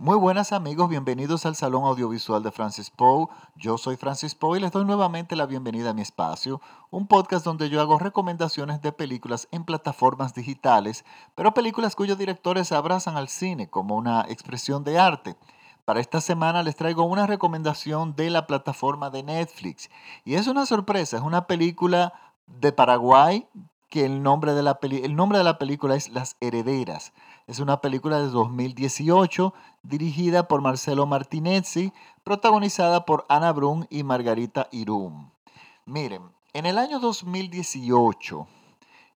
Muy buenas amigos, bienvenidos al Salón Audiovisual de Francis Poe. Yo soy Francis Poe y les doy nuevamente la bienvenida a mi espacio, un podcast donde yo hago recomendaciones de películas en plataformas digitales, pero películas cuyos directores abrazan al cine como una expresión de arte. Para esta semana les traigo una recomendación de la plataforma de Netflix y es una sorpresa, es una película de Paraguay que el nombre de la, el nombre de la película es Las Herederas. Es una película de 2018 dirigida por Marcelo Martinezzi, protagonizada por Ana Brun y Margarita Irum. Miren, en el año 2018,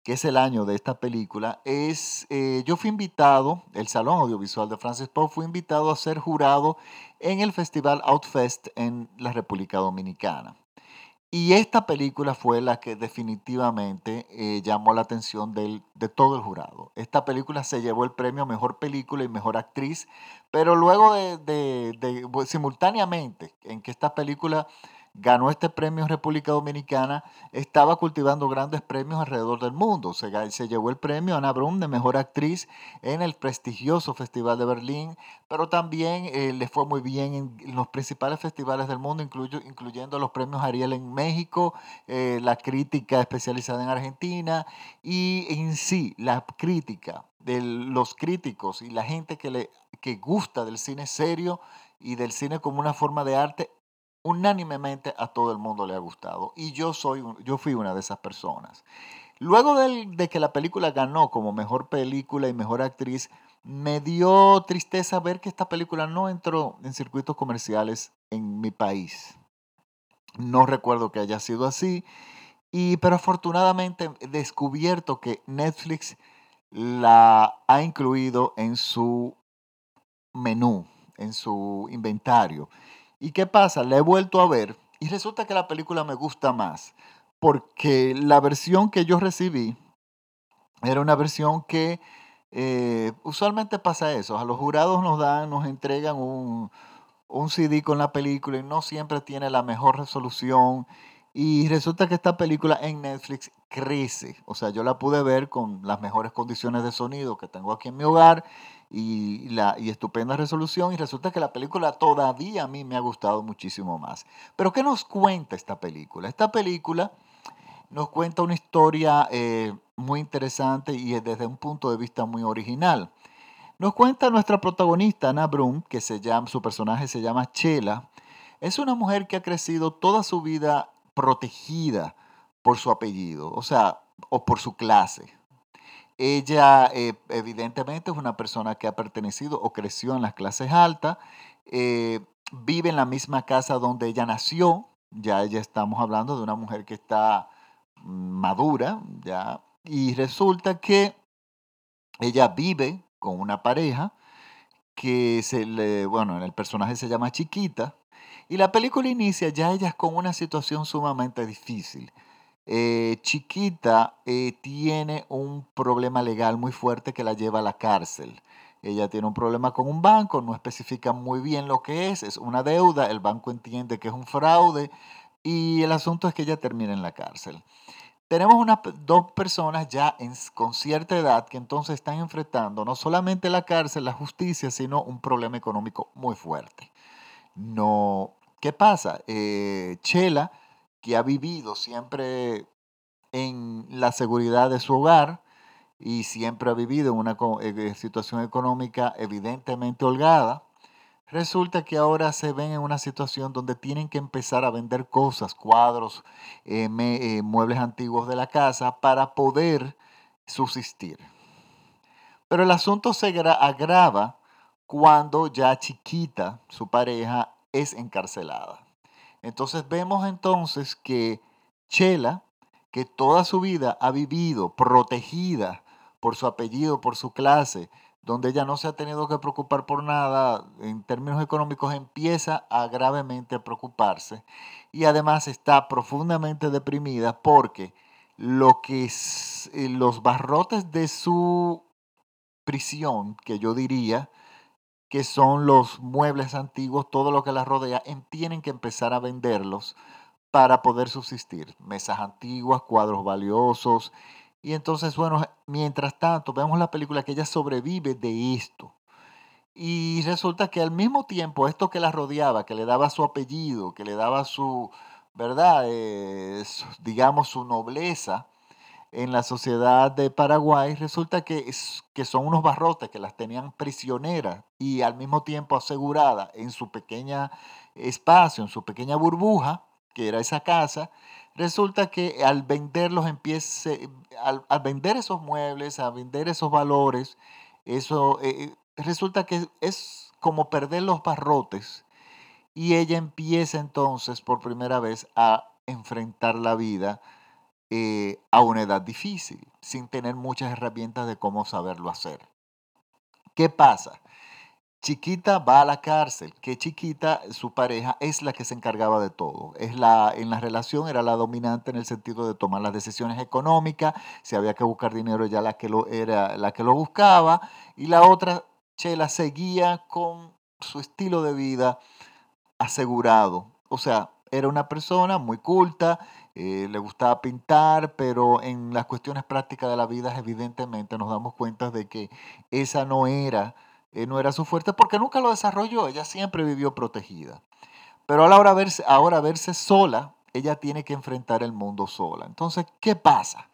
que es el año de esta película, es, eh, yo fui invitado, el Salón Audiovisual de Francis Poe fue invitado a ser jurado en el Festival Outfest en la República Dominicana. Y esta película fue la que definitivamente eh, llamó la atención de todo el jurado. Esta película se llevó el premio a Mejor Película y Mejor Actriz, pero luego de simultáneamente en que esta película ganó este premio en República Dominicana, estaba cultivando grandes premios alrededor del mundo. Se, se llevó el premio Ana Brun de Mejor Actriz en el prestigioso Festival de Berlín, pero también eh, le fue muy bien en los principales festivales del mundo, incluyendo los premios Ariel en México, eh, la crítica especializada en Argentina y en sí la crítica de los críticos y la gente que, le, que gusta del cine serio y del cine como una forma de arte unánimemente a todo el mundo le ha gustado. Y yo, soy, yo fui una de esas personas. Luego de, que la película ganó como mejor película y mejor actriz, me dio tristeza ver que esta película no entró en circuitos comerciales en mi país. No recuerdo que haya sido así, y, pero afortunadamente he descubierto que Netflix la ha incluido en su menú, en su inventario. ¿Y qué pasa? La he vuelto a ver y resulta que la película me gusta más porque la versión que yo recibí era una versión que eh, usualmente pasa eso. A los jurados nos dan, nos entregan un, un CD con la película y no siempre tiene la mejor resolución. Y resulta que esta película en Netflix crece. O sea, yo la pude ver con las mejores condiciones de sonido que tengo aquí en mi hogar y, la, y estupenda resolución y resulta que la película todavía a mí me ha gustado muchísimo más. Pero ¿qué nos cuenta esta película? Esta película nos cuenta una historia eh, muy interesante y desde un punto de vista muy original. Nos cuenta nuestra protagonista, Ana Brun, que se llama, su personaje se llama Chela. Es una mujer que ha crecido toda su vida protegida por su apellido, o sea, o por su clase. Ella eh, evidentemente es una persona que ha pertenecido o creció en las clases altas, eh, vive en la misma casa donde ella nació, ya ella estamos hablando de una mujer que está madura, ya, y resulta que ella vive con una pareja que se le, bueno, el personaje se llama Chiquita, y la película inicia ya ella con una situación sumamente difícil. Eh, chiquita eh, tiene un problema legal muy fuerte que la lleva a la cárcel. Ella tiene un problema con un banco, no especifica muy bien lo que es, es una deuda, el banco entiende que es un fraude y el asunto es que ella termina en la cárcel. Tenemos unas dos personas ya con cierta edad que entonces están enfrentando no solamente la cárcel, la justicia, sino un problema económico muy fuerte. No, ¿Qué pasa? Eh, Chela que ha vivido siempre en la seguridad de su hogar y siempre ha vivido en una eh, situación económica evidentemente holgada, resulta que ahora se ven en una situación donde tienen que empezar a vender cosas, cuadros, eh, eh, muebles antiguos de la casa para poder subsistir. Pero el asunto se agrava cuando ya chiquita su pareja es encarcelada. Entonces vemos entonces que Chela, que toda su vida ha vivido protegida por su apellido, por su clase, donde ella no se ha tenido que preocupar por nada en términos económicos, empieza a gravemente preocuparse y además está profundamente deprimida porque lo que eh, los barrotes de su prisión, que yo diría, que son los muebles antiguos, todo lo que las rodea, tienen que empezar a venderlos para poder subsistir. Mesas antiguas, cuadros valiosos. Y entonces, bueno, mientras tanto, vemos la película que ella sobrevive de esto. Y resulta que al mismo tiempo esto que la rodeaba, que le daba su apellido, que le daba su, ¿verdad? Eh, digamos su nobleza en la sociedad de Paraguay, resulta que, es, que son unos barrotes que las tenían prisioneras y al mismo tiempo aseguradas en su pequeña espacio, en su pequeña burbuja, que era esa casa, resulta que al venderlos empiece, al, vender esos muebles, a vender esos valores, eso eh, eh, resulta que es como perder los barrotes y ella empieza entonces por primera vez a enfrentar la vida eh, a una edad difícil, sin tener muchas herramientas de cómo saberlo hacer. ¿Qué pasa? Chiquita va a la cárcel, que Chiquita, su pareja, es la que se encargaba de todo. Es la, en la relación era la dominante en el sentido de tomar las decisiones económicas, si había que buscar dinero ella la que lo, era la que lo buscaba, y la otra, Chela, seguía con su estilo de vida asegurado. O sea, era una persona muy culta, eh, le gustaba pintar, pero en las cuestiones prácticas de la vida evidentemente nos damos cuenta de que esa no era, eh, no era su fuerte porque nunca lo desarrolló, ella siempre vivió protegida. Pero a la hora verse, ahora verse sola, ella tiene que enfrentar el mundo sola. Entonces, ¿qué pasa?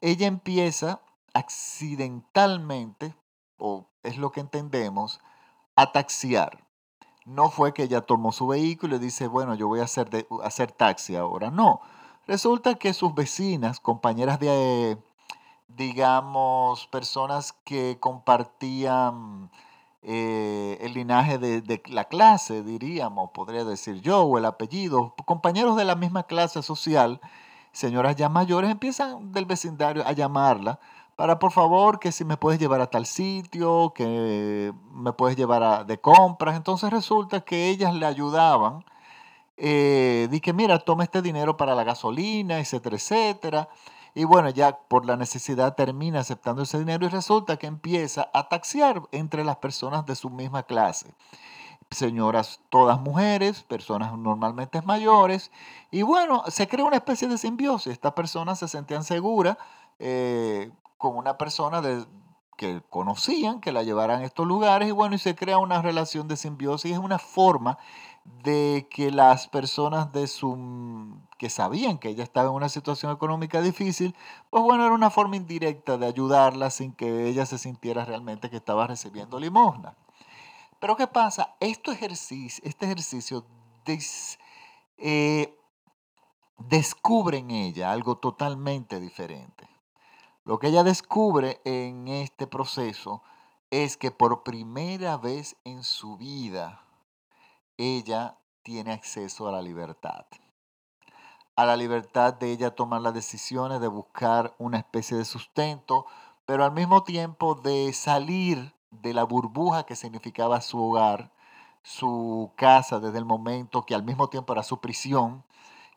Ella empieza accidentalmente, o es lo que entendemos, a taxiar no fue que ella tomó su vehículo y dice, bueno, yo voy a hacer, de, hacer taxi ahora. No, resulta que sus vecinas, compañeras de, digamos, personas que compartían eh, el linaje de, de, la clase, diríamos, podría decir yo, o el apellido, compañeros de la misma clase social, señoras ya mayores, empiezan del vecindario a llamarla para por favor que si me puedes llevar a tal sitio, que me puedes llevar a, de compras. Entonces resulta que ellas le ayudaban. Eh, di que mira, toma este dinero para la gasolina, etcétera, etcétera. Y bueno, ya por la necesidad termina aceptando ese dinero y resulta que empieza a taxiar entre las personas de su misma clase. Señoras, todas mujeres, personas normalmente mayores. Y bueno, se crea una especie de simbiosis. Estas personas se sentían seguras eh, con una persona que conocían, que la llevaran a estos lugares y bueno, y se crea una relación de simbiosis. Es una forma de que las personas de su que sabían que ella estaba en una situación económica difícil, pues bueno, era una forma indirecta de ayudarla sin que ella se sintiera realmente que estaba recibiendo limosna. Pero ¿qué pasa? Este ejercicio, este ejercicio eh, descubre en ella algo totalmente diferente. Lo que ella descubre en este proceso es que por primera vez en su vida ella tiene acceso a la libertad. A la libertad de ella tomar las decisiones, de buscar una especie de sustento, pero al mismo tiempo de salir de la burbuja que significaba su hogar, su casa desde el momento que al mismo tiempo era su prisión,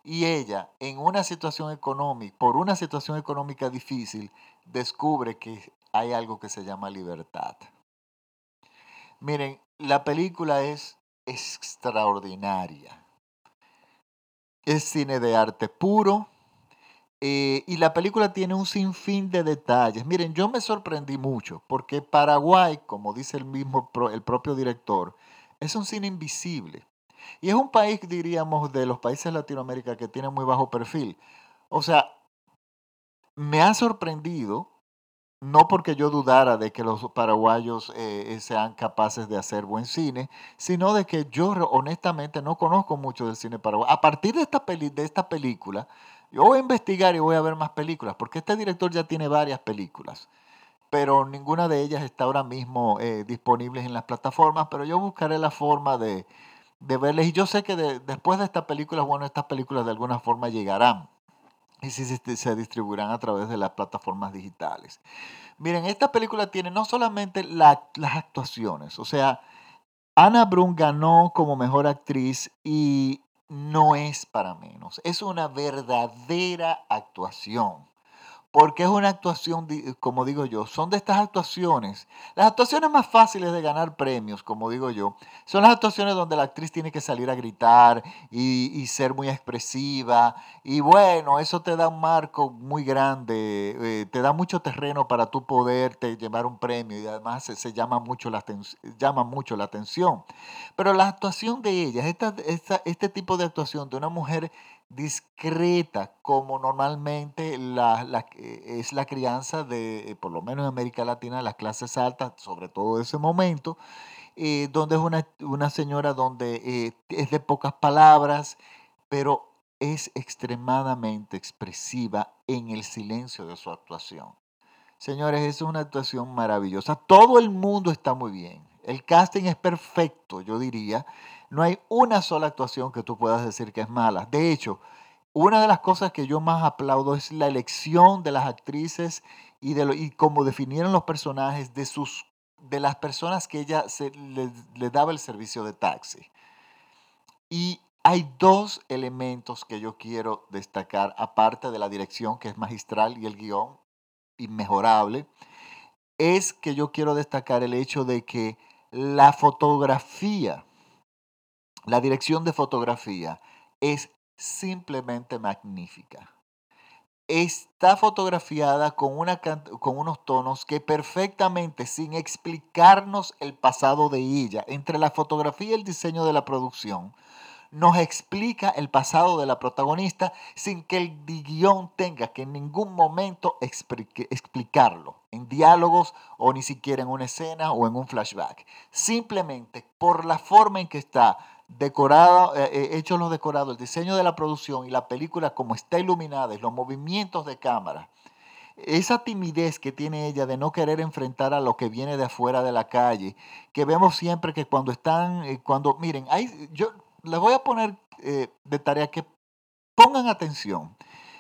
y ella, en una situación económica, por una situación económica difícil, descubre que hay algo que se llama libertad. Miren, la película es extraordinaria. Es cine de arte puro. Eh, y la película tiene un sinfín de detalles. Miren, yo me sorprendí mucho porque Paraguay, como dice el mismo el propio director, es un cine invisible. Y es un país, diríamos, de los países de Latinoamérica que tiene muy bajo perfil. O sea, me ha sorprendido, no porque yo dudara de que los paraguayos eh, sean capaces de hacer buen cine, sino de que yo honestamente no conozco mucho del cine paraguayo. A partir de esta, peli, de esta película, yo voy a investigar y voy a ver más películas, porque este director ya tiene varias películas pero ninguna de ellas está ahora mismo eh, disponible en las plataformas, pero yo buscaré la forma de, de verles. Y yo sé que después de esta película, bueno, estas películas de alguna forma llegarán y si se, distribuirán a través de las plataformas digitales. Miren, esta película tiene no solamente las actuaciones, o sea, Anna Brun ganó como mejor actriz y no es para menos, es una verdadera actuación porque es una actuación, como digo yo, son de estas actuaciones. Las actuaciones más fáciles de ganar premios, como digo yo, son las actuaciones donde la actriz tiene que salir a gritar y, ser muy expresiva. Y bueno, eso te da un marco muy grande, eh, te da mucho terreno para tú poderte llevar un premio y además se, llama, mucho la, llama mucho la atención. Pero la actuación de ella, este tipo de actuación de una mujer discreta, como normalmente la, es la crianza de, eh, por lo menos en América Latina, las clases altas, sobre todo ese momento, eh, donde es una, señora donde eh, es de pocas palabras, pero es extremadamente expresiva en el silencio de su actuación. Señores, es una actuación maravillosa. Todo el mundo está muy bien. El casting es perfecto, yo diría. No hay una sola actuación que tú puedas decir que es mala. De hecho, una de las cosas que yo más aplaudo es la elección de las actrices y, de y cómo definieron los personajes de, sus, de las personas que ella se, le, daba el servicio de taxi. Y hay dos elementos que yo quiero destacar, aparte de la dirección que es magistral y el guion inmejorable, es que yo quiero destacar el hecho de que la fotografía la dirección de fotografía es simplemente magnífica. Está fotografiada con, unos tonos que perfectamente, sin explicarnos el pasado de ella, entre la fotografía y el diseño de la producción, nos explica el pasado de la protagonista sin que el guion tenga que en ningún momento explicarlo en diálogos o ni siquiera en una escena o en un flashback. Simplemente por la forma en que está decorado, eh, eh, hecho los decorados, el diseño de la producción y la película como está iluminada y los movimientos de cámara, esa timidez que tiene ella de no querer enfrentar a lo que viene de afuera de la calle, que vemos siempre que cuando están, eh, cuando, miren, hay, yo les voy a poner de tarea que pongan atención.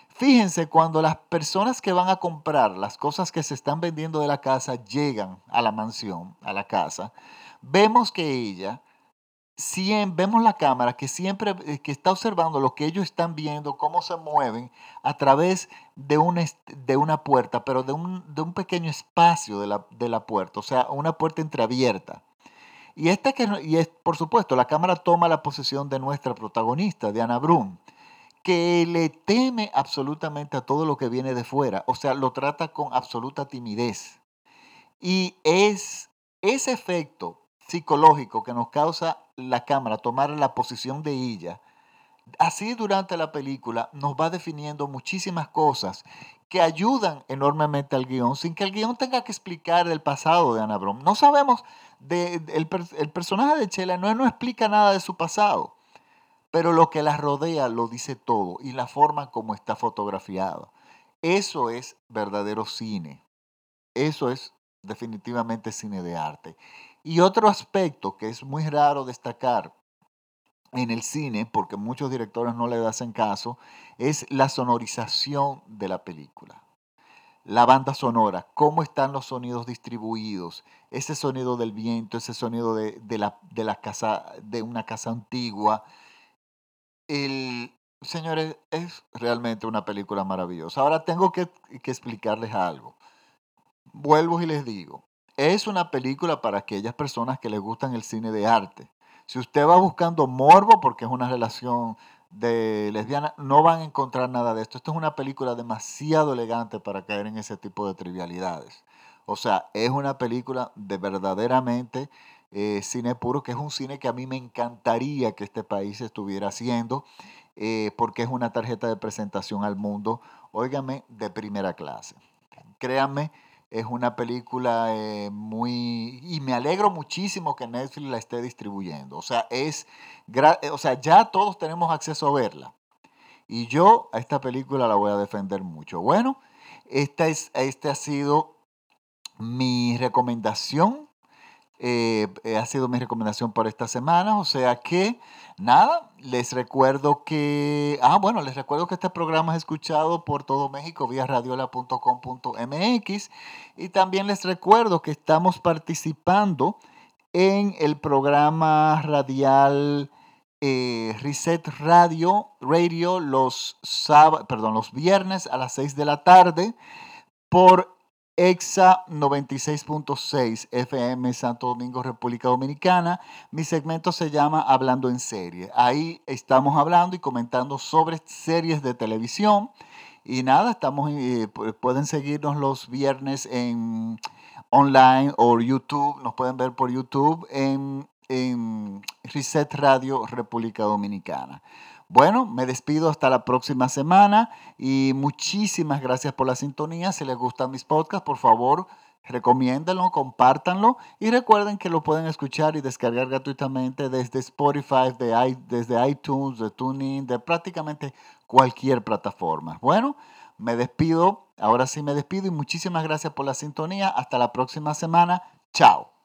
Fíjense cuando las personas que van a comprar las cosas que se están vendiendo de la casa llegan a la mansión, a la casa, vemos que ella vemos la cámara que siempre eh, que está observando lo que ellos están viendo, cómo se mueven a través de una, de una puerta, pero de un, de un pequeño espacio de la, de la, puerta, o sea, una puerta entreabierta. Y, esta que, y es, por supuesto, la cámara toma la posesión de nuestra protagonista, de Ana Brun, que le teme absolutamente a todo lo que viene de fuera, o sea, lo trata con absoluta timidez. Y es ese efecto psicológico que nos causa la cámara, tomar la posición de ella, así durante la película nos va definiendo muchísimas cosas que ayudan enormemente al guion sin que el guion tenga que explicar el pasado de Ana Brom. No sabemos, el, personaje de Chela no, no explica nada de su pasado, pero lo que la rodea lo dice todo y la forma como está fotografiado. Eso es verdadero cine. Eso es definitivamente cine de arte. Y otro aspecto que es muy raro destacar en el cine, porque muchos directores no le hacen caso, es la sonorización de la película. La banda sonora, cómo están los sonidos distribuidos, ese sonido del viento, ese sonido de, la, de la, casa, de una casa antigua. El, señores, es realmente una película maravillosa. Ahora tengo que, que explicarles algo. Vuelvo y les digo, es una película para aquellas personas que les gustan el cine de arte. Si usted va buscando morbo porque es una relación de lesbiana, no van a encontrar nada de esto. Esto es una película demasiado elegante para caer en ese tipo de trivialidades. O sea, es una película de verdaderamente eh, cine puro, que es un cine que a mí me encantaría que este país estuviera haciendo, eh, porque es una tarjeta de presentación al mundo, óigame, de primera clase. Créanme es una película eh, muy... Y me alegro muchísimo que Netflix la esté distribuyendo. O sea, es, eh, o sea, ya todos tenemos acceso a verla. Y yo a esta película la voy a defender mucho. Bueno, esta, es, esta ha sido mi recomendación eh, ha sido mi recomendación por esta semana. O sea que, nada, les recuerdo que, ah, bueno, les recuerdo que este programa es escuchado por todo México vía radiola.com.mx y también les recuerdo que estamos participando en el programa radial eh, Reset Radio, Radio los, perdón, los viernes a las 6 de la tarde. por EXA 96.6 FM Santo Domingo, República Dominicana. Mi segmento se llama Hablando en serie. Ahí estamos hablando y comentando sobre series de televisión. Y nada, estamos, eh, pueden seguirnos los viernes en online o YouTube, nos pueden ver por YouTube en, en Reset Radio República Dominicana. Bueno, me despido hasta la próxima semana y muchísimas gracias por la sintonía. Si les gustan mis podcasts, por favor, recomiéndenlo, compártanlo y recuerden que lo pueden escuchar y descargar gratuitamente desde Spotify, de, desde iTunes, de TuneIn, de prácticamente cualquier plataforma. Bueno, me despido, ahora sí me despido y muchísimas gracias por la sintonía. Hasta la próxima semana. Chao.